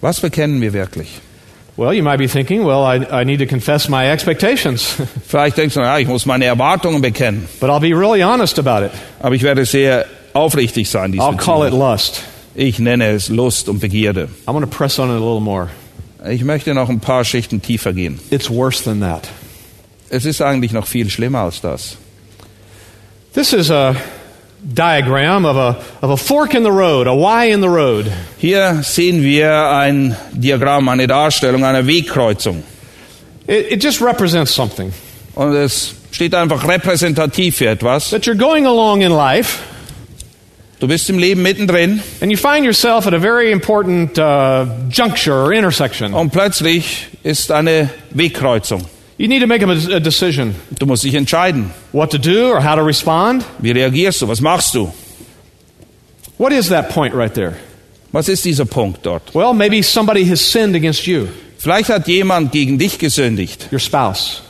Was bekennen wir wirklich? Well, you might be thinking, well, I, I need to confess my expectations. Vielleicht denkst du, ja, ich muss meine Erwartungen bekennen. but I'll be really honest about it. Aber ich werde sehr aufrichtig sein I'll call it lust. Ich nenne es Lust und Begierde. I'm going to press on it a little more. Ich möchte noch ein paar Schichten tiefer gehen. It's worse than that. Es ist eigentlich noch viel schlimmer als das. This is a diagram of a, of a fork in the road, a Y in the road. Hier sehen wir ein Diagramm, eine Darstellung einer Wegkreuzung. It, it just represents something. Und es steht einfach repräsentativ für etwas. That you're going along in life Du bist im Leben mittendrin and you find yourself at a very important uh, juncture or intersection. und plötzlich ist eine Wegkreuzung. You need to make a, a decision Du musst dich entscheiden. what to do or how to respond. Wie reagierst du? Was machst du? What is that point right there? Was ist dieser Punkt dort? Well, maybe somebody has sinned against you, Vielleicht hat jemand gegen dich gesündigt, your spouse.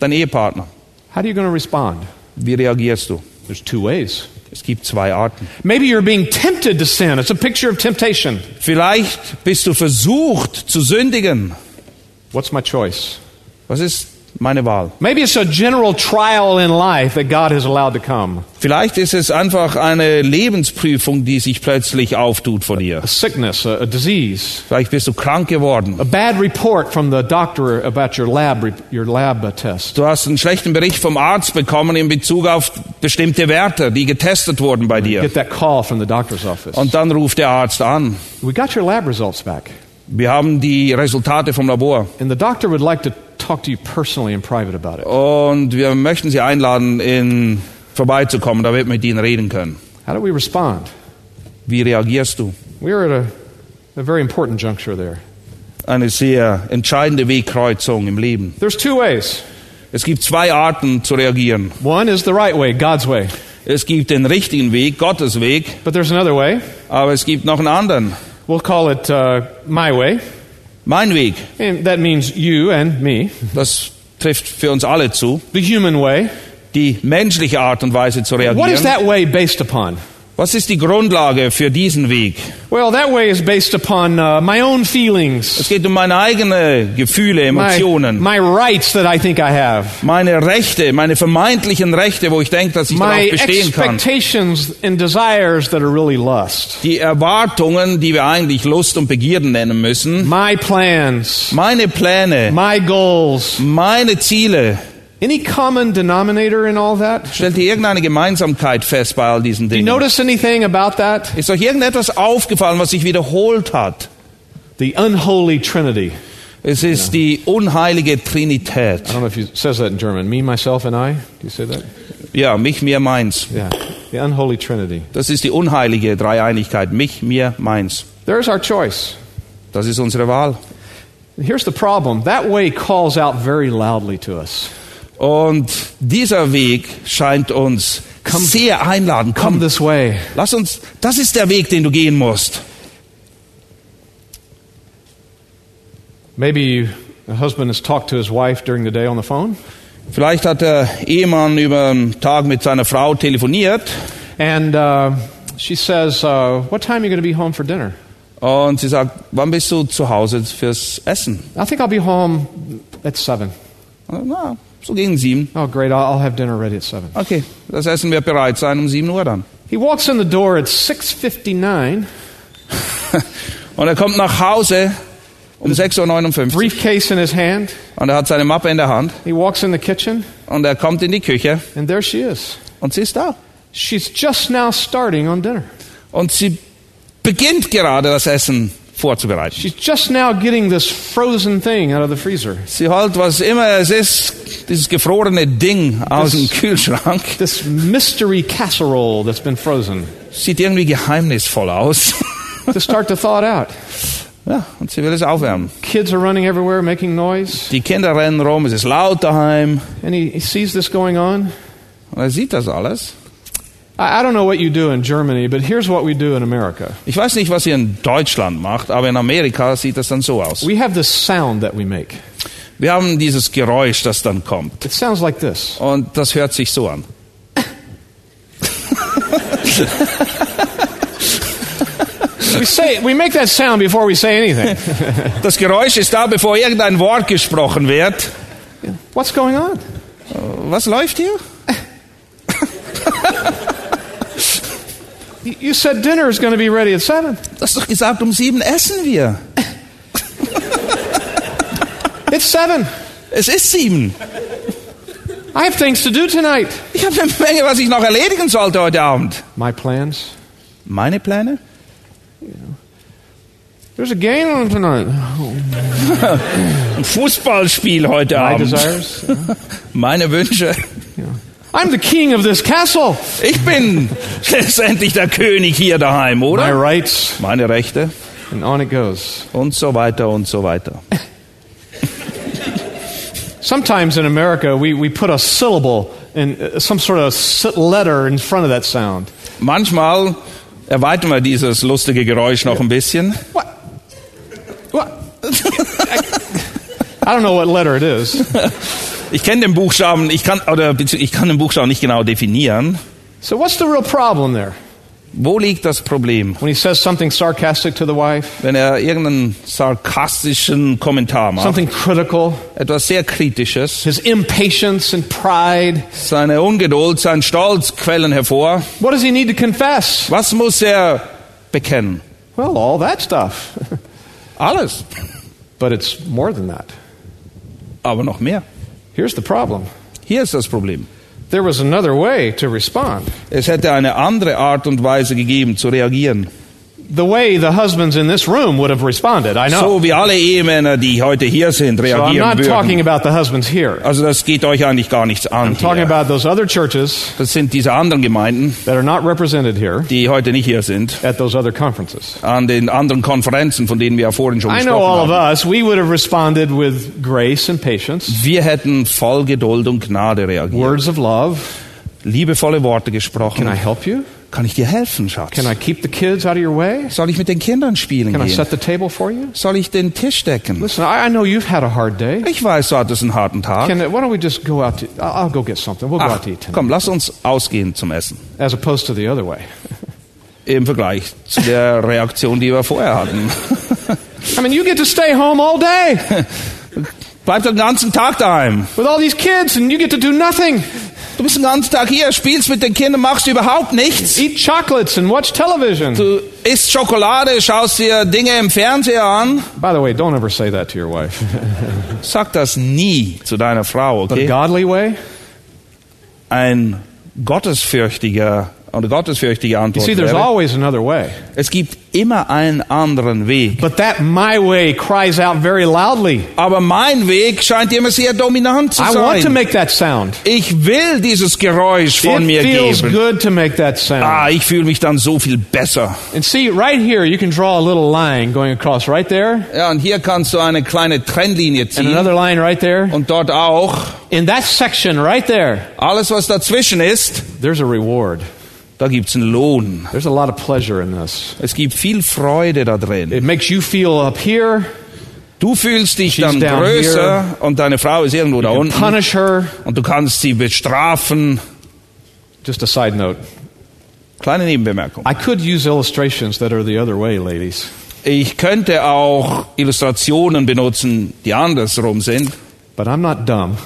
dein Ehepartner. How are you going to respond? Wie reagierst du? There's two ways. Es gibt zwei Arten. Maybe you're being tempted to sin. It's a picture of temptation. Vielleicht bist du versucht zu sündigen. What's my choice? Was ist meine Wahl? Maybe it's a general trial in life that God has allowed to come. Vielleicht ist es einfach eine Lebensprüfung, die sich plötzlich auftut vor dir. A sickness, a, a disease, Vielleicht bist du krank geworden. a bad report from the doctor about your lab, your lab test. Du hast einen schlechten Bericht vom Arzt bekommen in Bezug auf bestimmte Werte, die getestet wurden bei dir. Get that call from the doctor's office. Und dann ruft der Arzt an. We got your lab results back. Wir haben die Resultate vom Labor. And the doctor would like to talk to you personally in private about it. Und wir möchten Sie einladen, in, vorbeizukommen, damit wir mit Ihnen reden können. How do we respond? Wie reagierst du? We're at a, a very important juncture there. Eine sehr entscheidende Wegkreuzung im Leben. There's two ways. Es gibt zwei Arten zu reagieren. One is the right way, God's way. Es gibt den richtigen Weg, Gottes Weg, But there's another way. aber es gibt noch einen anderen. We'll call it uh, my way. Mein Weg, And that means you and me. das trifft für uns alle zu. The human way. Die menschliche Art und Weise zu What is reagieren. that way based upon? Was ist die Grundlage für diesen Weg? Well, that way is based upon uh, my own Es feelings, geht um meine eigenen Gefühle, my, Emotionen, my rights that I think I have, meine Rechte, meine vermeintlichen Rechte, wo ich denke, dass ich my darauf bestehen kann. expectations and desires that are really lust, Die Erwartungen, die wir eigentlich Lust und Begierden nennen müssen. my plans, Meine Pläne, my goals. meine Ziele. Any common denominator in all that? Stellt ihr irgendeine Gemeinsamkeit fest bei all diesen Do you Dingen? notice anything about that? Ist euch irgendetwas aufgefallen, was sich wiederholt hat? The unholy trinity. Es ist die unheilige Trinität. I don't know if it says that in German. Me, myself, and I. Do you say that? Ja, mich, mir, meins. Yeah. The unholy trinity. Das ist die unheilige Dreieinigkeit. Mich, mir, meins. There's our choice. Das ist unsere Wahl. Here's the problem. That way calls out very loudly to us. Und dieser Weg scheint uns sehr einladend. Come Komm, this way. lass uns, das ist der Weg, den du gehen musst. Maybe a husband has talked to his wife during the day on the phone, Vielleicht hat der Ehemann über den Tag mit seiner Frau telefoniert and uh, she says, uh, What time are you going to be home for dinner? und sie sagt, wann bist du zu Hause fürs Essen? I think I'll be home at 7. Na, so gegen sieben. Oh, great. I'll, have dinner ready at 7. Okay, das Essen wird bereit sein um sieben Uhr dann. He walks in the door at 6.59, Und er kommt nach Hause um 6.59 Uhr briefcase in his hand. und er hat seine Mappe in der Hand He walks in the kitchen, und er kommt in die Küche and there she is. und sie ist da. She's just now starting on dinner. Und sie beginnt gerade das Essen vorzubereiten. She's just now getting this frozen thing out of the freezer. Sie holt, was immer es ist, dieses gefrorene Ding aus dem Kühlschrank. This mystery casserole that's been frozen Sieht irgendwie geheimnisvoll aus. to start to thaw it out. Ja, und sie will es aufwärmen. Kids are running everywhere, making noise. Die Kinder rennen rum, es ist laut daheim. And he, he sees this going on. Und er sieht das alles. Ich weiß nicht, was ihr in Deutschland macht, aber in Amerika sieht das dann so aus. We have this sound that we make. Wir haben dieses Geräusch, das dann kommt. It sounds like this. Und das hört sich so an. We say we make that sound before we say anything. Das Geräusch ist da, bevor irgendein Wort gesprochen wird. What's going on? Was läuft hier? You- said dinner is going to be ready at seven. Du hast doch gesagt, um sieben essen wir. It's seven. Es ist sieben. I have things to do tonight. Ich habe eine Menge, was ich noch erledigen sollte heute Abend. My plans. Meine Pläne? There's a game on tonight. Ein Fußballspiel heute My Abend. desires. Meine Wünsche. I'm the king of this castle. Ich bin letztendlich der König hier daheim, My oder? rights. Meine Rechte And on it goes. und so weiter und so weiter. Sometimes in America, we, we put a syllable in uh, some sort of letter in front of that sound. Manchmal erweitern wir dieses lustige Geräusch noch ein bisschen. What? What? I don't know what letter it is. Ich kenne den Buchstaben, ich kann oder ich kann den Buchstaben nicht genau definieren. So what's the real problem there? Wo liegt das Problem? When he says something sarcastic to the wife, Wenn er irgendeinen sarkastischen Kommentar macht, something critical, etwas sehr Kritisches, his impatience and pride. seine Ungeduld, sein Stolz quellen hervor. What does he need to confess? Was muss er bekennen? Well, all that stuff. Alles. but it's more than that. Aber noch mehr. Here's the problem. Hier ist das Problem. There was another way to respond. Es hätte eine andere Art und Weise gegeben zu reagieren. The way the husbands in this room would have responded, I know. So wie alle Ehemänner, die heute hier sind, So I'm reagieren not talking würden. about the husbands here. Also das geht euch eigentlich gar nichts an. I'm talking Hier. about those other churches Das sind diese anderen Gemeinden, that are not represented here die heute nicht hier sind, at those other conferences. an den anderen Konferenzen, von denen wir ja vorhin schon I know all gesprochen of haben. us, we would have responded with grace and patience, Wir hätten voll Geduld und Gnade reagiert. words of love. Liebevolle Worte Can I gesprochen. help you? Kann ich dir helfen, Schatz? Can I keep the kids out of your way? Soll ich mit den Kindern spielen Can I gehen? set the table for you? Soll ich den Tisch decken? Listen, I, I know you've had a hard day. Ich weiß, du hattest einen harten Tag. Can, why don't we just go out to, I'll, go get something. We'll go Ach, out to eat tonight. komm, lass uns ausgehen zum Essen. As opposed to the other way. Im Vergleich zu der Reaktion, die wir vorher hatten. I mean, you get to stay home all day Bleib den ganzen Tag daheim. with all these kids and you get to do nothing. Du bist den ganzen Tag hier, spielst mit den Kindern, machst überhaupt nichts. Eat chocolates and watch television. Du isst Schokolade, schaust dir Dinge im Fernseher an. By the way, don't ever say that to your wife. Sag das nie zu deiner Frau, The okay? godly way? Ein gottesfürchtiger oder gottesfürchtige You Antwort see, there's wäre, always another way. es gibt immer einen anderen Weg. But that my way cries out very loudly. Aber mein Weg scheint immer sehr dominant zu I want to make that sound. Ich will dieses Geräusch von It mir feels geben. good to make that sound. Ah, ich fühle mich dann so viel besser. And see, right here, you can draw a little line going across right there, Ja, und hier kannst du eine kleine Trennlinie and another line right there. Und dort auch. In that section right there, Alles, was dazwischen ist, there's a reward. Da gibt's einen Lohn. There's a lot of pleasure in this. Es gibt viel Freude da drin. It makes you feel up here, Du fühlst dich She's dann größer und deine Frau ist irgendwo da you unten. punish her. Und du kannst sie bestrafen. Just a side note. Kleine Nebenbemerkung. I could use illustrations that are the other way, ladies. Ich könnte auch Illustrationen benutzen, die andersrum sind. But I'm not dumb.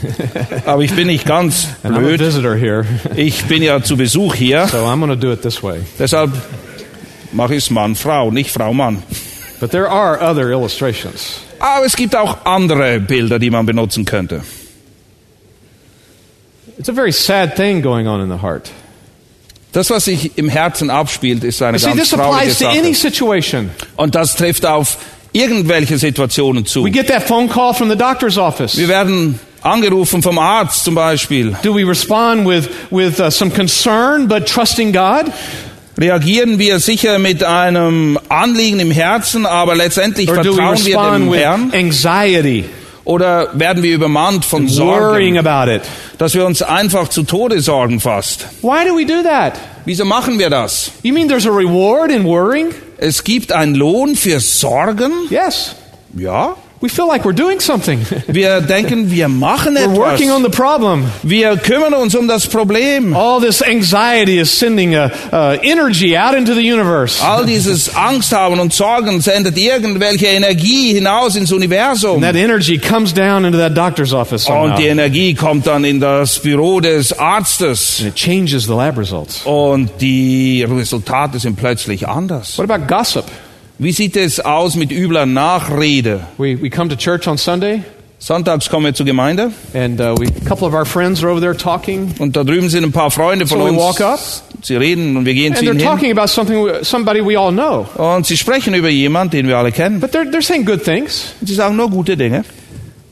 Aber ich bin nicht ganz blöd. Ich bin ja zu Besuch hier. So I'm going to do it this way. Deshalb mache ich es Mann, Frau, nicht Frau, Mann. But there are other illustrations. Aber es gibt auch andere Bilder, die man benutzen könnte. It's a very sad thing going on in the heart. Das, was sich im Herzen abspielt, ist eine see, ganz traurige Sache. situation. Und das trifft auf irgendwelche Situationen zu. We get that phone call from the doctor's office. Wir werden angerufen vom Arzt zum Beispiel. Do we respond with, with uh, some concern but trusting God? Reagieren wir sicher mit einem Anliegen im Herzen, aber letztendlich Or vertrauen wir dem Herrn? anxiety, Oder werden wir übermannt von worrying Sorgen, about it? dass wir uns einfach zu Tode sorgen fast? Why do we do that? Wieso machen wir das? You mean there's a reward in worrying? Es gibt einen Lohn für Sorgen? Yes. Ja. We feel like we're doing something. Wir denken, wir machen we're working on the problem. Wir kümmern uns um das Problem. All this anxiety is sending a, uh, energy out into the universe. All dieses Angst haben und Sorgen sendet irgendwelche Energie hinaus ins Universum. And that energy comes down into that doctor's office somehow. Und die Energie kommt dann in das Büro des Arztes. And it changes the lab results. Und die Resultate sind plötzlich anders. What about gossip? Wie sieht es aus mit übler Nachrede? We, we come to church on Sunday, Sonntags kommen wir zur Gemeinde and uh, we, a couple of our friends are over there talking, und da drüben sind ein paar Freunde von So we uns. walk up. Sie reden und wir gehen and zu they're ihnen hin. talking about something, somebody we all know. Und sie sprechen über jemanden, den wir alle kennen. But they're, they're saying good things. Und sie sagen nur gute Dinge.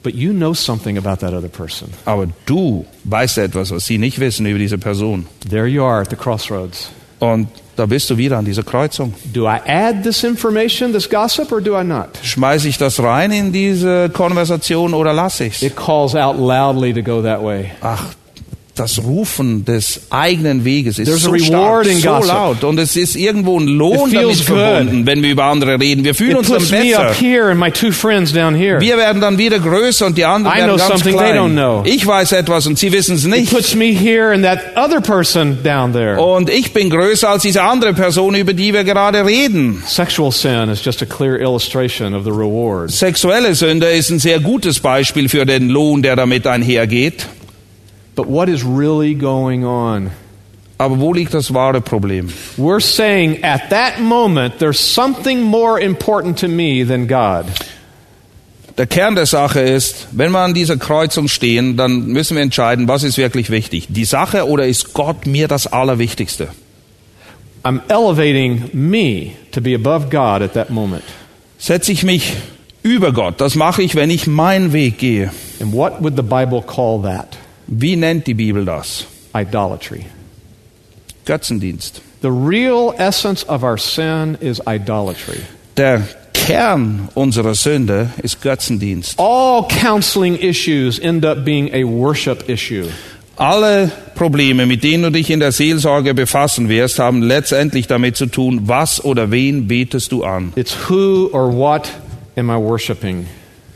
But you know something about that other person. Aber du weißt etwas, was sie nicht wissen über diese Person. There you are at the crossroads. Und da bist du wieder an dieser Kreuzung. Do I add this information, this gossip, or do I not? Schmeiße ich das rein in diese Konversation oder lasse ich's? It calls out loudly to go that way. Ach, das Rufen des eigenen Weges ist There's so stark, so laut und es ist irgendwo ein Lohn It damit feels good. verbunden, wenn wir über andere reden. Wir fühlen It uns dann besser. Wir werden dann wieder größer und die anderen I know werden ganz something they don't klein. know. Ich weiß etwas und sie wissen es nicht. Und ich bin größer als diese andere Person, über die wir gerade reden. Sexual sin is just a clear illustration of the reward. Sexuelle Sünde ist ein sehr gutes Beispiel für den Lohn, der damit einhergeht. But what is really going on? Aber wo liegt das wahre Problem? We're saying at that moment, there's something more important to me than God. Der Kern der Sache ist, wenn wir an dieser Kreuzung stehen, dann müssen wir entscheiden, was ist wirklich wichtig. Die Sache oder ist Gott mir das Allerwichtigste? I'm elevating me to be above God at that moment. Setze ich mich über Gott? Das mache ich, wenn ich meinen Weg gehe. And what would the Bible call that? Wie nennt die Bibel das? Idolatry. Götzendienst. The real essence of our sin is idolatry. Der Kern unserer Sünde ist Götzendienst. All counseling issues end up being a worship issue. Alle Probleme, mit denen du dich in der Seelsorge befassen wirst, haben letztendlich damit zu tun, was oder wen betest du an? It's who or what am I worshiping?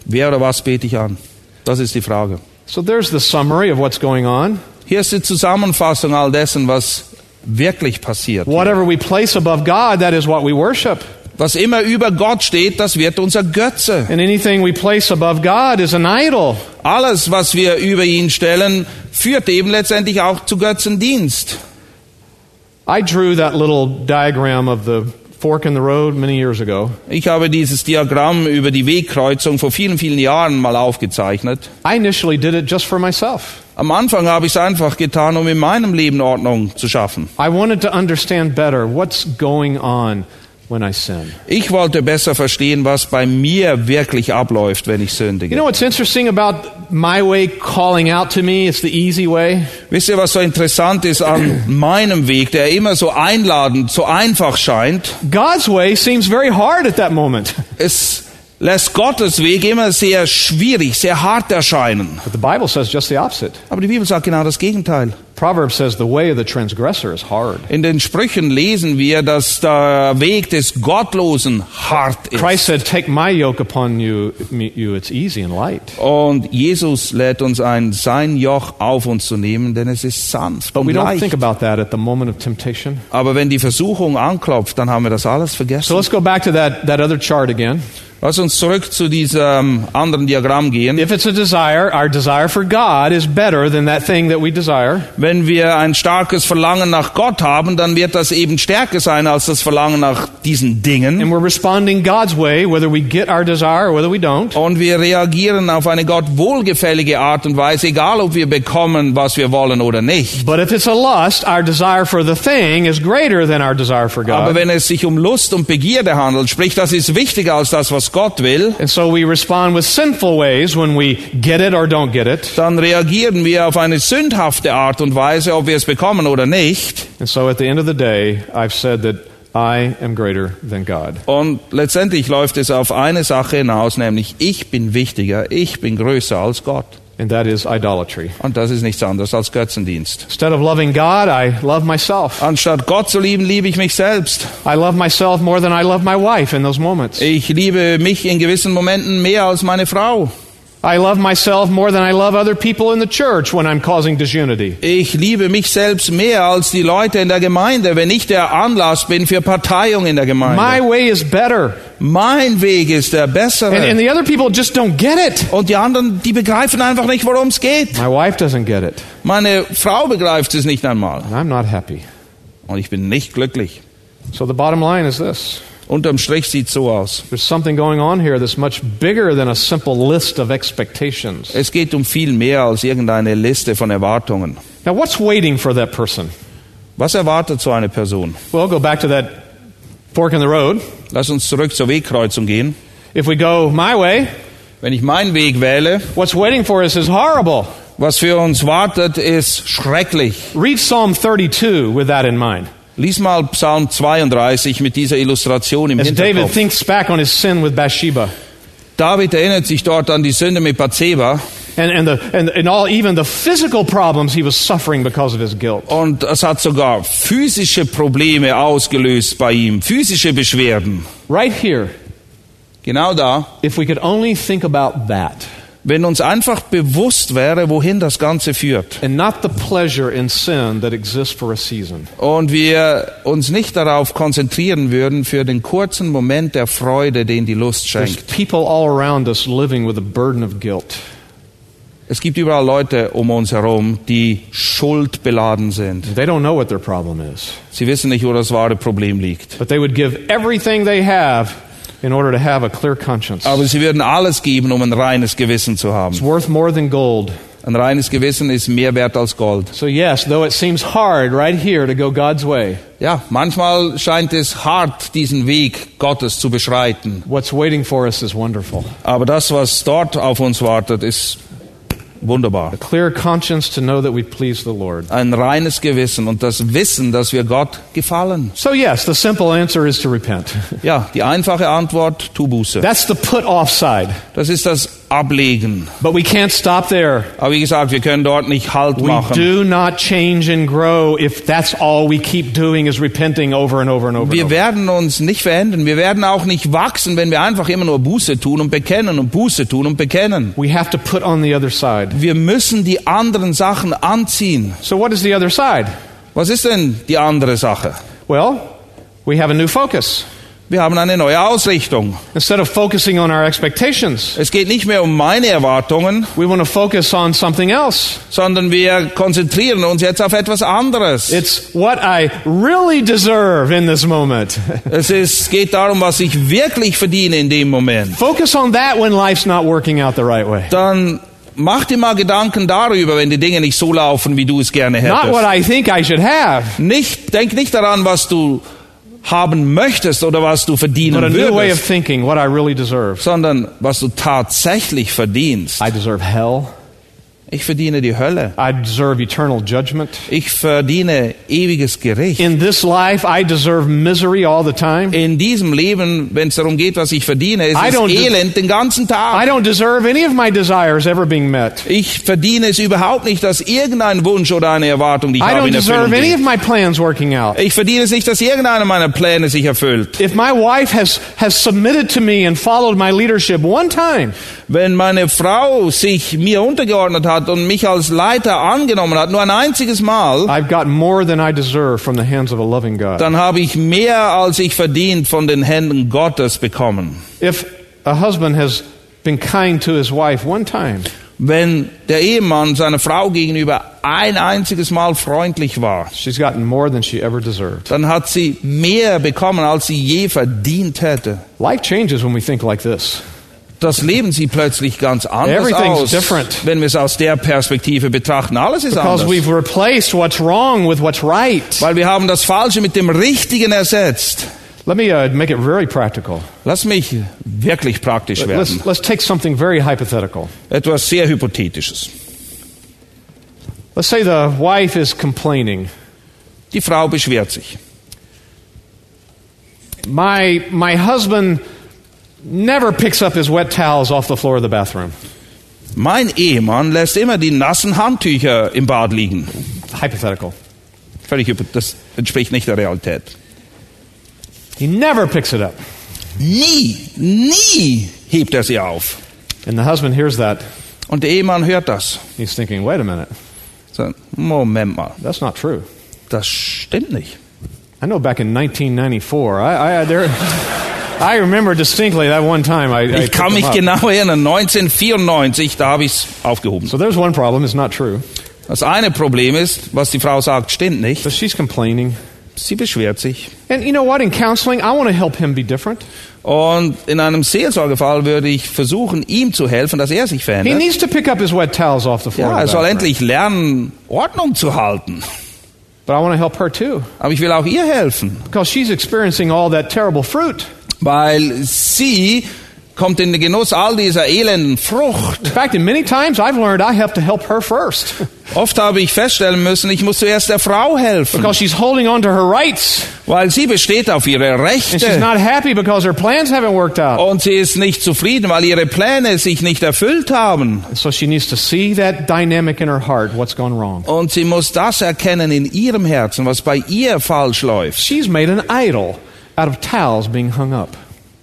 Wer oder was bete ich an? Das ist die Frage. So there's the summary of what's going on. Hier ist die Zusammenfassung all dessen, was wirklich passiert. Whatever we place above God, that is what we worship. Was immer über Gott steht, das wird unser Götze. And anything we place above God is an idol. Alles, was wir über ihn stellen, führt eben letztendlich auch zu Götzendienst. I drew that little diagram of the fork in the road many years ago. Ich habe dieses Diagramm über die Wegkreuzung vor vielen, vielen Jahren mal aufgezeichnet. I initially did it just for myself. Am Anfang habe ich es einfach getan, um in meinem Leben Ordnung zu schaffen. I wanted to understand better what's going on when I sin. Ich wollte besser verstehen, was bei mir wirklich abläuft, wenn ich You sündige. know what's interesting about my way calling out to me? It's the easy way. Wisst ihr, was so interessant ist an meinem Weg, der immer so einladend, so einfach scheint? God's way seems very hard at that moment. Es lässt Gottes Weg immer sehr schwierig, sehr hart erscheinen. But the Bible says just the opposite. Aber die Bibel sagt genau das Gegenteil. Proverbs says the way of the transgressor is hard. In den Sprüchen lesen wir, dass der Weg des Gottlosen hart ist. Christ said, Take my yoke upon you, you, it's easy and light. Und Jesus lädt uns ein, sein Joch auf uns zu nehmen, denn es ist sanft But und we don't leicht. think about that at the moment of temptation. Aber wenn die Versuchung anklopft, dann haben wir das alles So vergessen. let's go back to that, that other chart again. Lass uns zurück zu diesem anderen Diagramm gehen. If it's a desire, our desire for God is better than that thing that we desire. Wenn wir ein starkes Verlangen nach Gott haben, dann wird das eben stärker sein als das Verlangen nach diesen Dingen. And we're responding God's way, whether we get our desire or whether we don't. Und wir reagieren auf eine Gott wohlgefällige Art und Weise, egal ob wir bekommen, was wir wollen oder nicht. But if it's a lust, our desire for the thing is greater than our desire for Aber God. wenn es sich um Lust und Begierde handelt, sprich, das ist wichtiger als das, was Gott will, And so we respond with sinful ways when we get it or don't get it. dann reagieren wir auf eine sündhafte Art und Weise, ob wir es bekommen oder nicht. And so at the end of the day, I've said that I am greater than God. Und letztendlich läuft es auf eine Sache hinaus, nämlich ich bin wichtiger, ich bin größer als Gott. And that is idolatry. Und das ist nichts anderes als Götzendienst. Instead of loving God, I love myself. Anstatt Gott zu lieben, liebe ich mich selbst. I love myself more than I love my wife in those moments. Ich liebe mich in gewissen Momenten mehr als meine Frau. I love myself more than I love other people in the church when I'm causing disunity. Ich liebe mich selbst mehr als die Leute in der Gemeinde, wenn ich der Anlass bin für Parteiung in der My Gemeinde. way is better. Mein Weg ist der bessere. And, and the other people just don't get it. Und die anderen, die begreifen einfach nicht, worum es geht. My wife doesn't get it. Meine Frau begreift es nicht einmal. And I'm not happy. Und ich bin nicht glücklich. So the bottom line is this Unterm Strich sieht so aus. there's something going on here that's much bigger than a simple list of expectations. Es geht um viel mehr als irgendeine Liste von Erwartungen. Now, what's waiting for that person? Was erwartet so eine Person? Well, go back to that fork in the road. Lass uns zurück zur Wegkreuzung gehen. If we go my way, Wenn ich meinen Weg wähle, what's waiting for us is horrible. was für uns wartet, ist schrecklich. Read Psalm 32 with that in mind. Lies mal Psalm 32 mit dieser Illustration im As David Hinterkopf. thinks back on his sin with Bathsheba. David erinnert sich dort an die Sünde mit Bathseba And, and, the, and, and all, even the physical problems he was suffering because of his guilt. und es hat sogar physische Probleme ausgelöst bei ihm, physische Beschwerden. Right here, Genau da, if we could only think about that wenn uns einfach bewusst wäre, wohin das Ganze führt and not the pleasure in sin that exists for a season. und wir uns nicht darauf konzentrieren würden für den kurzen Moment der Freude, den die Lust schenkt. Es gibt überall Leute um uns herum, die schuldbeladen sind. They don't know what their problem is, Sie wissen nicht, wo das wahre Problem liegt. but they would give everything they have in order to have a clear conscience. Aber sie würden alles geben, um ein reines Gewissen zu It's haben. worth more than gold. Ein reines Gewissen ist mehr wert als Gold. So, yes, though it seems hard right here to go God's way, Ja, manchmal scheint es hart, diesen Weg Gottes zu beschreiten. what's waiting for us is wonderful. Aber das, was dort auf uns wartet, ist wunderbar. A clear conscience to know that we please the Lord. Ein reines Gewissen und das Wissen, dass wir Gott gefallen. So, yes, the simple answer is to repent. Ja, die einfache Antwort, tu Buße. That's the put off side. Das ist das Ablegen. But we can't stop there. Aber wie gesagt, wir können dort nicht Halt We machen. do not change and grow if that's all we keep doing is repenting over and over and over. And Wir over. werden uns nicht verändern. Wir werden auch nicht wachsen, wenn wir einfach immer nur Buße tun und bekennen und Buße tun und bekennen. We have to put on the other side. Wir müssen die anderen Sachen anziehen. So, what is the other side? Was ist denn die andere Sache? Well, we have a new focus. Wir haben eine neue Ausrichtung. Instead of focusing on our expectations, Es geht nicht mehr um meine Erwartungen, we want to focus on something else. sondern wir konzentrieren uns jetzt auf etwas anderes. It's what I really deserve in this moment. Es ist, geht darum, was ich wirklich verdiene in dem Moment. focus on that when life's not working out the right way. Dann mach dir mal Gedanken darüber, wenn die Dinge nicht so laufen, wie du es gerne Not what hättest. I think I should have, Nicht, denk nicht daran, was du haben möchtest oder was du verdienen but a new way of würdest, thinking, what I really deserve. sondern was du tatsächlich verdienst. I deserve hell. Ich verdiene die Hölle. I deserve eternal judgment. Ich verdiene ewiges Gericht. In this life, I deserve misery all the time. In diesem Leben, wenn es darum geht, was ich verdiene, ist I es Elend den ganzen I Tag. don't deserve any of my desires ever being met. Ich verdiene es überhaupt nicht, dass irgendein Wunsch oder eine Erwartung, die ich I habe, in Erfüllung deserve any of my plans working out. Ich verdiene es nicht, dass irgendeiner meiner Pläne sich erfüllt. If my wife has, has submitted to me and followed my leadership one time, Wenn meine Frau sich mir untergeordnet hat und mich als Leiter angenommen hat, nur ein einziges Mal, dann habe ich mehr, als ich verdient, von den Händen Gottes bekommen. If a husband has been kind to his wife one time, Wenn der Ehemann seiner Frau gegenüber ein einziges Mal freundlich war, dann hat sie mehr bekommen, als sie je verdient hätte. Life changes when we think like this. Das leben sie plötzlich ganz anders aus, different. wenn wir es aus der Perspektive betrachten. Alles ist Because anders. we've replaced what's wrong with what's right. Weil wir haben das Falsche mit dem Richtigen ersetzt. Let me uh, make it very practical. Lass mich wirklich praktisch werden. Let's, let's take something very hypothetical. Etwas sehr Hypothetisches. Let's say the wife is complaining. Die Frau beschwert sich. My, my husband never picks up his wet towels off the floor of the bathroom. Mein Ehemann lässt immer die nassen Handtücher im Bad liegen. Hypothetical. Völlig das entspricht nicht der Realität. He never picks it up. Nie, nie hebt er sie auf. And the husband hears that. Und der Ehemann hört das. He's thinking, wait a minute, So, Moment mal, that's not true. das stimmt nicht. I know back in 1994, I, I, there, I remember distinctly that one time I, I Ich kann mich genau erinnern, 1994, da habe ich es aufgehoben. So there's one problem, it's not true. Das eine Problem ist, was die Frau sagt, stimmt nicht. So she's complaining. Sie beschwert sich. And you know what? In counseling, I want to help him be different. Und in einem Seelsorgefall würde ich versuchen, ihm zu helfen, dass er sich He verändert. needs to pick up his wet towels off the floor. Ja, er soll endlich lernen, Ordnung zu halten. But I want to help her too. Aber ich will auch ihr helfen, Because she's experiencing all that terrible fruit. Weil sie kommt in den Genuss all dieser elenden Frucht. In fact, in many times I've learned I have to help her first. Oft habe ich feststellen müssen, ich muss zuerst der Frau helfen, Because she's holding on to her rights. weil sie besteht auf ihre And she's Rechte. not happy because her plans haven't worked out. Und sie ist nicht zufrieden, weil ihre Pläne sich nicht erfüllt haben. So she needs to see that dynamic in her heart, what's gone wrong. Und sie muss das erkennen in ihrem Herzen, was bei ihr falsch läuft. She's made an idol out of towels being hung up.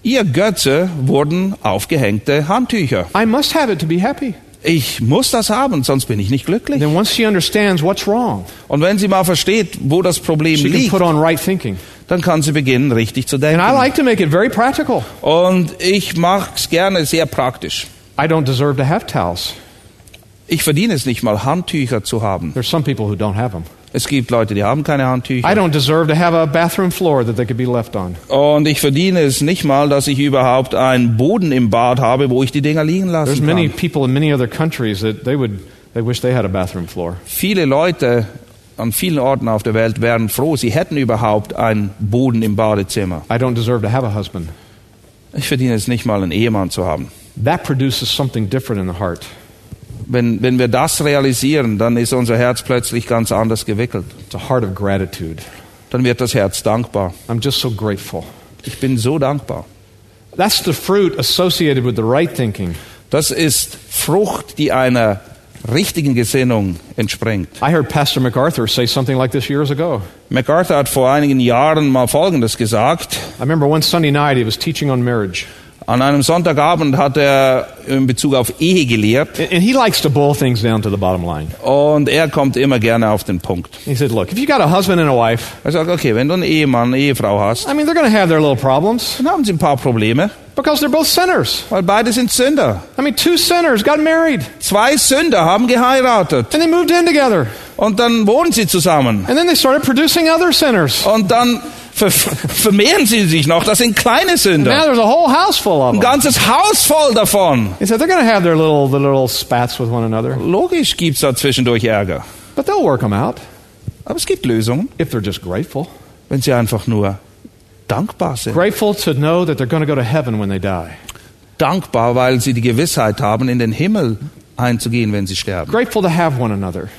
Ihr Götze wurden aufgehängte Handtücher. I must have it to be happy. Ich muss das haben, sonst bin ich nicht glücklich. Then once she understands what's wrong, Und wenn sie mal versteht, wo das Problem she can liegt, put on right thinking. dann kann sie beginnen, richtig zu And I denken. like to make it very practical. Und ich mache es gerne sehr praktisch. I don't deserve to have towels. Ich verdiene es nicht mal, Handtücher zu haben. There's some people who don't have them. Es gibt Leute, die haben keine I Handtücher. don't deserve to have a bathroom floor that they could be left on. Und ich verdiene es nicht mal, dass ich überhaupt einen Boden im Bad habe, wo ich die Dinger liegen There's lassen many kann. people in many other countries that they would they wish they had a bathroom floor. Viele Leute an vielen Orten auf der Welt wären froh, sie hätten überhaupt einen Boden im Badezimmer. I don't deserve to have a husband. Ich verdiene es nicht mal, einen Ehemann zu haben. That produces something different in the heart. Wenn, wenn wir das realisieren, dann ist unser Herz plötzlich ganz anders gewickelt. It's a heart of gratitude. Dann wird das Herz dankbar. I'm just so grateful. Ich bin so dankbar. That's the fruit associated with the right thinking. Das ist Frucht, die einer richtigen Gesinnung entspringt. I heard Pastor MacArthur say something like this years ago. MacArthur hat vor einigen Jahren mal Folgendes gesagt. I remember one Sunday night he was teaching on marriage. An einem Sonntagabend hat er in Bezug auf Ehe gelehrt And he likes to boil things down to the bottom line. und er kommt immer gerne auf den Punkt. He said, Look, if you got a husband and a wife, Er sagt, okay, wenn du einen Ehemann, eine Ehefrau hast, I mean, they're going to have their little problems dann haben sie ein paar Probleme, because they're both sinners. weil beide sind Sünder. I mean, two sinners got married Zwei Sünder haben geheiratet and they moved in together. und dann wohnen sie zusammen And then they started producing other sinners. und dann ver vermehren sie sich noch. Das sind kleine Now Sünder. there's a whole house full of Ein them. ganzes Haus voll davon. He said they're going to have their little, the little spats with one another, Logisch gibt's da zwischendurch Ärger. but they'll work them out Aber es gibt Lösungen, if they're just grateful. wenn sie einfach nur dankbar sind. Grateful to know that they're going to go to heaven when they die. Dankbar, weil sie die Gewissheit haben, in den Himmel einzugehen, wenn sie sterben. Grateful to have one another.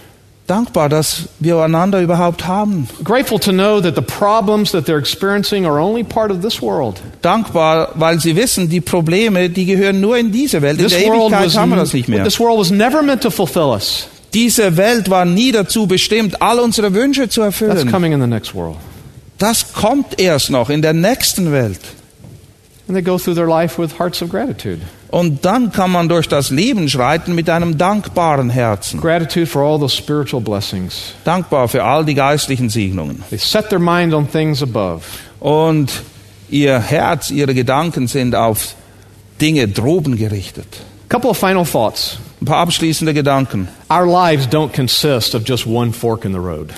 Dankbar, dass wir einander überhaupt haben. Grateful to know that the problems that they're experiencing are only part of this world. Dankbar, weil sie wissen, die Probleme, die gehören nur in diese Welt. In This der world, Ewigkeit was, haben wir das nicht mehr. this world was never meant to fulfill us. Diese Welt war nie dazu bestimmt, all unsere Wünsche zu That's erfüllen. coming in the next world. Das kommt erst noch in der nächsten Welt. And they go through their life with hearts of gratitude. Und dann kann man durch das Leben schreiten mit einem dankbaren Herzen. Gratitude for all those spiritual blessings. Dankbar für all die geistlichen Segnungen. They set their mind on things above. Und ihr Herz, ihre Gedanken sind auf Dinge droben gerichtet. couple of final thoughts. Ein paar abschließende Gedanken. Our lives don't consist of just one fork in the road.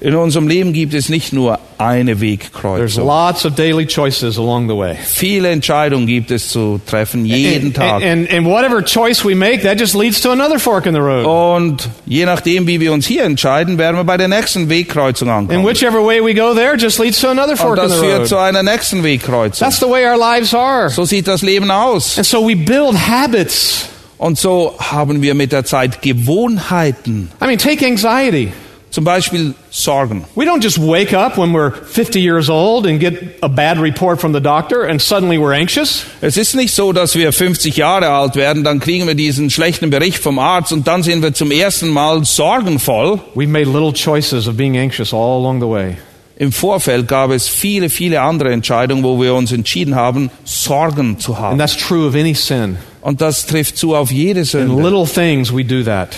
In unserem Leben gibt es nicht nur eine There's Wegkreuzung. lots of daily choices along the way. Viele Entscheidungen gibt es zu treffen, jeden And, Tag. and, and whatever choice we make, that just leads to another fork in the road. Und je nachdem, wie wir uns hier entscheiden, werden wir bei der nächsten Wegkreuzung And ankommen. whichever way we go there just leads to another Und fork in das the führt road. zu einer nächsten Wegkreuzung. That's the way our lives are. So sieht das Leben aus. And so we build habits. Und so haben wir mit der Zeit Gewohnheiten. I mean, take anxiety. Zum Beispiel Sorgen. We don't just wake up when we're 50 years old and get a bad report from the doctor and suddenly we're anxious. Es ist nicht so, dass wir 50 Jahre alt werden, dann kriegen wir diesen schlechten Bericht vom Arzt und dann sind wir zum ersten Mal sorgenvoll. We've made little choices of being anxious all along the way. Im Vorfeld gab es viele, viele andere Entscheidungen, wo wir uns entschieden haben, Sorgen zu And haben. that's true of any sin. Und das trifft zu auf jede In Sünde. little things, we do that.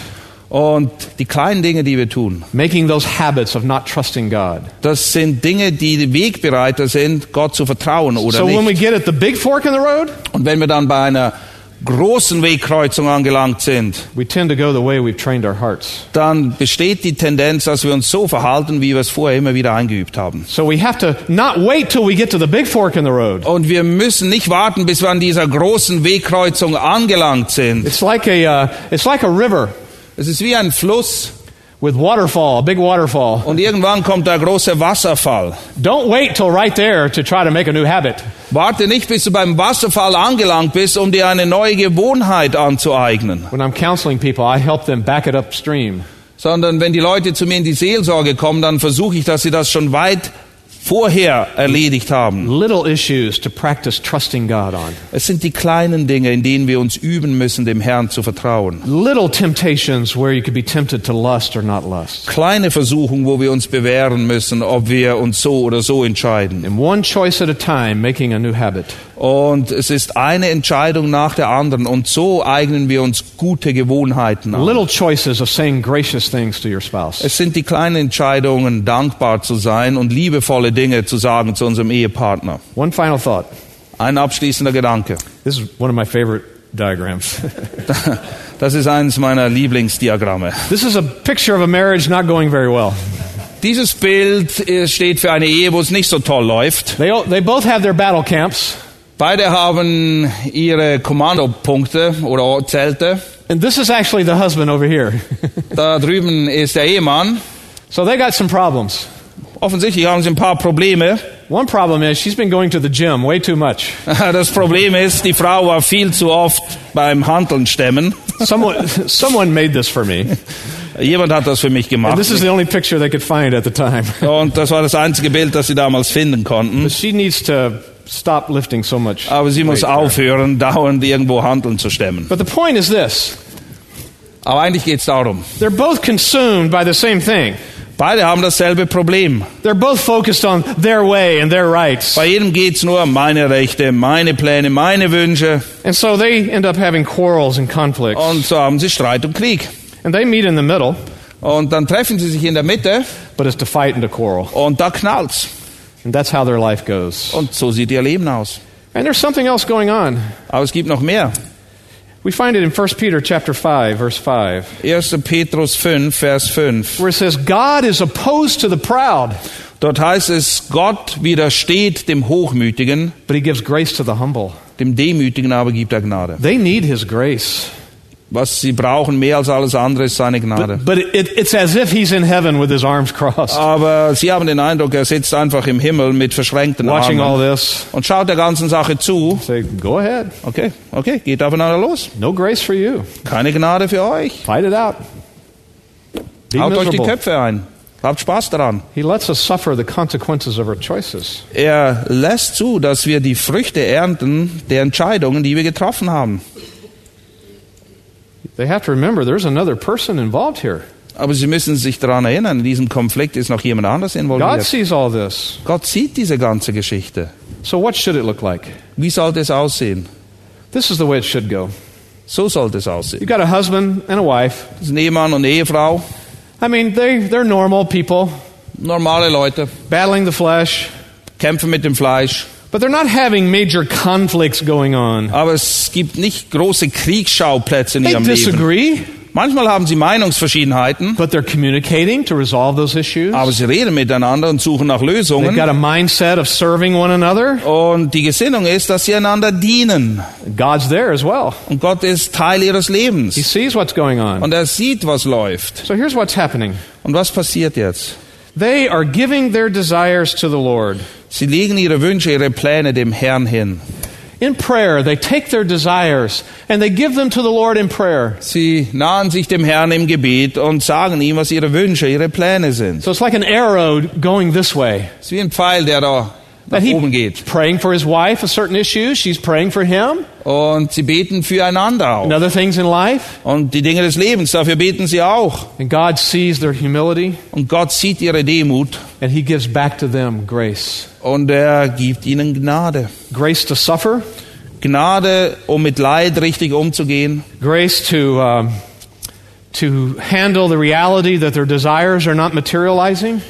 Und die kleinen Dinge, die wir tun, Making those habits of not trusting God. das sind Dinge, die Wegbereiter sind, Gott zu vertrauen oder So when we nicht. get at the big fork in the road, Und wenn wir dann bei einer großen Wegkreuzung angelangt sind, we tend to go the way we've trained our hearts. dann besteht die Tendenz, dass wir uns so verhalten, wie wir es vorher immer wieder eingeübt haben. So. Und wir müssen nicht warten, bis wir an dieser großen Wegkreuzung angelangt sind. It's like a, uh, it's like a river Es ist wie ein Fluss with waterfall, a big waterfall. und irgendwann kommt der große Wasserfall. Don't wait till right there to try to make a new habit. Warte nicht, bis du beim Wasserfall angelangt bist, um dir eine neue Gewohnheit anzueignen. When I'm counseling people, I help them back it upstream. Sondern wenn die Leute zu mir in die Seelsorge kommen, dann versuche ich, dass sie das schon weit vorher erledigt haben. Little issues to practice trusting God on. Es sind die kleinen Dinge, in denen wir uns üben müssen, dem Herrn zu vertrauen. Little temptations where you could be tempted to lust or not lust. Kleine Versuchungen, wo wir uns bewähren müssen, ob wir uns so oder so entscheiden. And one choice at a time, making a new habit. Und es ist eine Entscheidung nach der anderen. Und so eignen wir uns gute Gewohnheiten an. Little choices of saying gracious things to your spouse. Es sind die kleinen Entscheidungen, dankbar zu sein und liebevolle Dinge zu sagen zu unserem Ehepartner. One final thought. Ein abschließender Gedanke. This is one of my favorite diagrams. Das ist eines meiner Lieblingsdiagramme. this is a picture of a marriage not going very well. Dieses Bild äh, steht für eine Ehe, wo es nicht so toll läuft. They, they both have their battle camps. Beide haben ihre Kommandopunkte oder Zelte. And this is actually the husband over here. Da drüben ist der Ehemann. so they got some problems. Offensichtlich haben sie ein paar Probleme. One problem is she's been going to the gym way too much. Das Problem ist, die Frau war viel zu oft beim Handeln stemmen. Someone, someone made this for me. Jemand hat das für mich And gemacht. this is the only picture they could find at the time. Und das war das einzige Bild, das sie damals finden konnten. But she needs to stop lifting so much. Aber sie muss aufhören, dauernd irgendwo Handeln zu stemmen. But the point is this Aber eigentlich geht es darum. they're both consumed by the same thing. Beide haben dasselbe Problem. They're both focused on their way and their rights. Bei jedem geht es nur um meine Rechte, meine Pläne, meine Wünsche. And so they end up having quarrels and conflicts. Und so haben sie Streit und Krieg. And they meet in the middle, Und dann treffen sie sich in der Mitte but it's to fight and to quarrel. und da knallt's. And that's how their life goes. Und so sieht ihr Leben aus. And there's something else going on. Aber es gibt noch mehr. We find it in 1 Peter chapter 5 verse 5 1. Petrus 5, Vers 5. where it says God is opposed to the proud Dort heißt es, Gott widersteht dem Hochmütigen, but he gives grace to the humble. dem Demütigen aber gibt er Gnade. They need his grace. Was sie brauchen mehr als alles andere ist seine Gnade. But, but it, it's as if he's in heaven with his arms crossed, Aber sie haben den Eindruck, er sitzt einfach im Himmel mit verschränkten watching all Armen this. und schaut der ganzen Sache zu. Say, go ahead. Okay, okay, geht aufeinander los. No grace for you. Keine Gnade für euch. Fight it out. Be Haut euch die miserable. Köpfe ein. Habt Spaß daran. He lets us suffer the consequences of our choices. Er lässt zu, dass wir die Früchte ernten der Entscheidungen, die wir getroffen haben. They have to remember there's another person involved here. Aber sie müssen sich daran erinnern, in diesem Konflikt ist noch jemand anders involviert. God sees all this. Gott sieht diese ganze Geschichte. So what should it look like? Wie sollte es aussehen? This is the way it should go. So sollte es You aussehen. got a husband and a wife. Das ist ein Ehemann und eine Ehefrau, I mean, they, they're normal people normale Leute, battling the flesh, kämpfen mit dem Fleisch. But they're not having major conflicts going on. Aber es gibt nicht große Kriegsschauplätze in They ihrem Leben. disagree, Manchmal haben sie Meinungsverschiedenheiten, but they're communicating to resolve those issues. aber sie reden miteinander und suchen nach They've Lösungen. got a mindset of serving one another. Und die Gesinnung ist, dass sie einander dienen. God's there as well. Und Gott ist Teil ihres He Lebens. sees what's going on. Und er sieht, was läuft. So here's what's happening. Und was passiert jetzt? They are giving their desires to the Lord. Sie legen ihre Wünsche, ihre Pläne dem Herrn hin. In prayer, they take their desires and they give them to the Lord in prayer. Sie nahen sich dem Herrn im Gebet und sagen ihm, was ihre Wünsche, ihre Pläne sind. So it's like an arrow going this way. Es ist wie ein Pfeil, der da nach That he- oben geht. praying for his wife a certain issue, she's praying for him, Und sie beten füreinander and auch. other things in life. Und die Dinge des Lebens, dafür beten sie auch. And God sees their humility Und Gott sieht ihre Demut and he gives back to them grace. und er gibt ihnen Gnade. Grace to suffer, Gnade, um mit Leid richtig umzugehen. grace to um, to handle the reality that their desires are not materializing,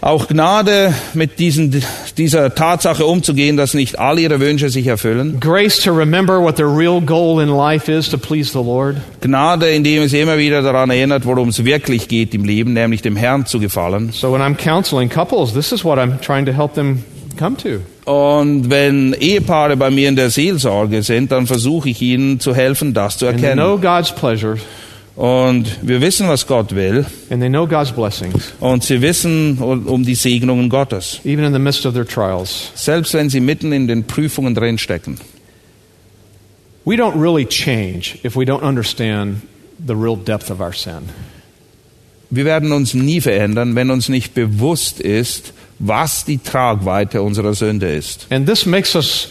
Auch Gnade, mit diesen, dieser Tatsache umzugehen, dass nicht all ihre Wünsche sich erfüllen. grace to remember what their real goal in life is to please the Lord, Gnade, indem es immer wieder daran erinnert, worum es wirklich geht im Leben, nämlich dem Herrn zu gefallen. So when I'm counseling couples, this is what I'm trying to help them come to. Und wenn Ehepaare bei mir in der Seelsorge sind, dann versuche ich ihnen zu helfen, das zu And they know erkennen. God's pleasure Und wir wissen, was Gott will. and they know God's blessings, Und sie wissen um die Segnungen Gottes. Selbst wenn sie mitten in den Prüfungen drinstecken. We don't really change if we don't understand the real depth of our sin. Wir werden uns nie verändern, wenn uns nicht bewusst ist, was die Tragweite unserer Sünde ist. And this makes us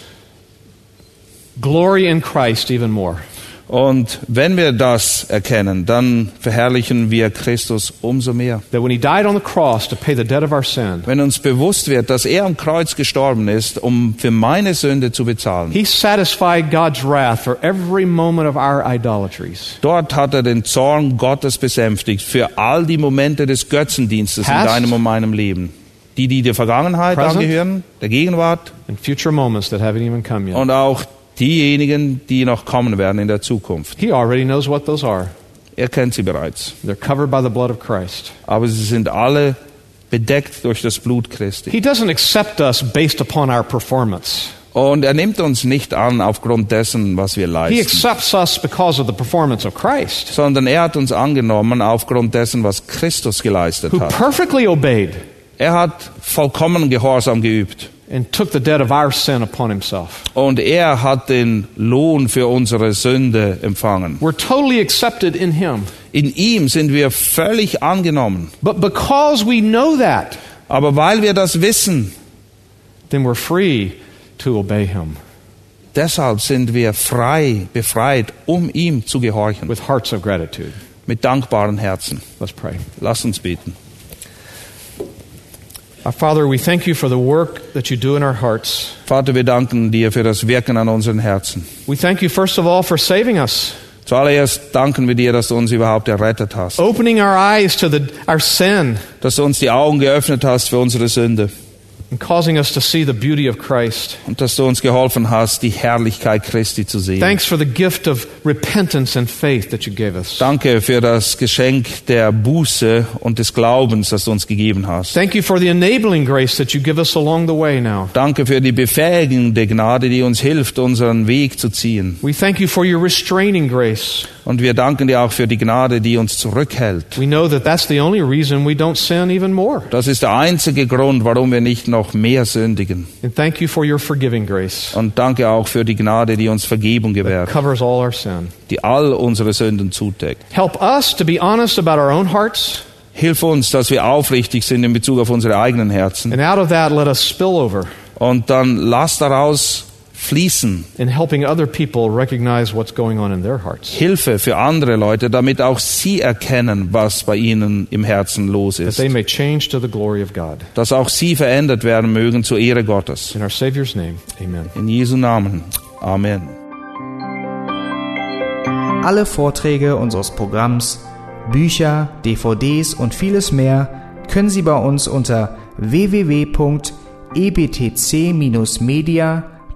glory in Christ even more. Und wenn wir das erkennen, dann verherrlichen wir Christus umso mehr. That when he died on the cross to pay the debt of our sin, Wenn uns bewusst wird, dass er am Kreuz gestorben ist, um für meine Sünde zu bezahlen, he satisfied God's wrath for every moment of our idolatries. dort hat er den Zorn Gottes besänftigt für all die Momente des Götzendienstes in Past. deinem und meinem Leben. Die, die der Vergangenheit Present. angehören, der Gegenwart And future moments that haven't even come yet. und auch diejenigen, die noch kommen werden in der Zukunft. He already knows what those are. Er kennt sie bereits. They're covered by the blood of Christ. Aber sie sind alle bedeckt durch das Blut Christi. He doesn't accept us based upon our performance. Und er nimmt uns nicht an aufgrund dessen, was wir He leisten, accepts us because of the performance of Christ, sondern er hat uns angenommen aufgrund dessen, was Christus geleistet who hat. perfectly obeyed Er hat vollkommen Gehorsam geübt. And took the debt of our sin upon himself. Und er hat den Lohn für unsere Sünde empfangen. We're totally accepted in him. In ihm sind wir völlig angenommen. But because we know that, Aber weil wir das wissen, then we're free to obey him deshalb sind wir frei, befreit, um ihm zu gehorchen. with hearts of gratitude. Mit dankbaren Herzen. Let's pray. Lass uns beten. Our Father, we thank you for the work that you do in our hearts. Vater, wir danken dir für das Wirken an unseren Herzen. We thank you, first of all, for saving us, Zuallererst danken wir dir, dass du uns überhaupt errettet hast. opening our eyes to the, our sin, Dass du uns die Augen geöffnet hast für unsere Sünde. And causing us to see the beauty of Christ. Und dass du uns geholfen hast, die Herrlichkeit Christi zu sehen. Thanks for the gift of repentance and faith that you gave us. Danke für das Geschenk der Buße und des Glaubens, das du uns gegeben hast. Thank you for the enabling grace that you give us along the way now. Danke für die befähigende Gnade, die uns hilft, unseren Weg zu ziehen. We thank you for your restraining grace. Und wir danken dir auch für die Gnade, die uns zurückhält. Das ist der einzige Grund, warum wir nicht noch mehr sündigen. And thank you for your forgiving grace Und danke auch für die Gnade, die uns Vergebung gewährt, die all unsere Sünden zudeckt. Help us to be honest about our own hearts, Hilf uns, dass wir aufrichtig sind in Bezug auf unsere eigenen Herzen. and out of that, let us spill over Und dann lass daraus fließen in helping other people recognize what's going on in their hearts. Hilfe für andere Leute, damit auch sie erkennen, was bei ihnen im Herzen los That ist. they may change to the glory of God. Dass auch sie verändert werden mögen zur Ehre Gottes. In our Savior's name, amen. In Jesu Namen. Amen. Alle Vorträge unseres Programms, Bücher, DVDs und vieles mehr können Sie bei uns unter www.ewg-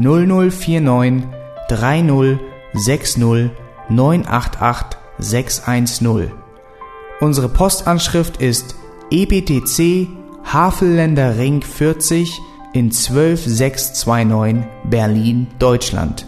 0049 30 60 988 610. Unsere Postanschrift ist EBTC Havelländer Ring 40 in 12629 Berlin, Deutschland.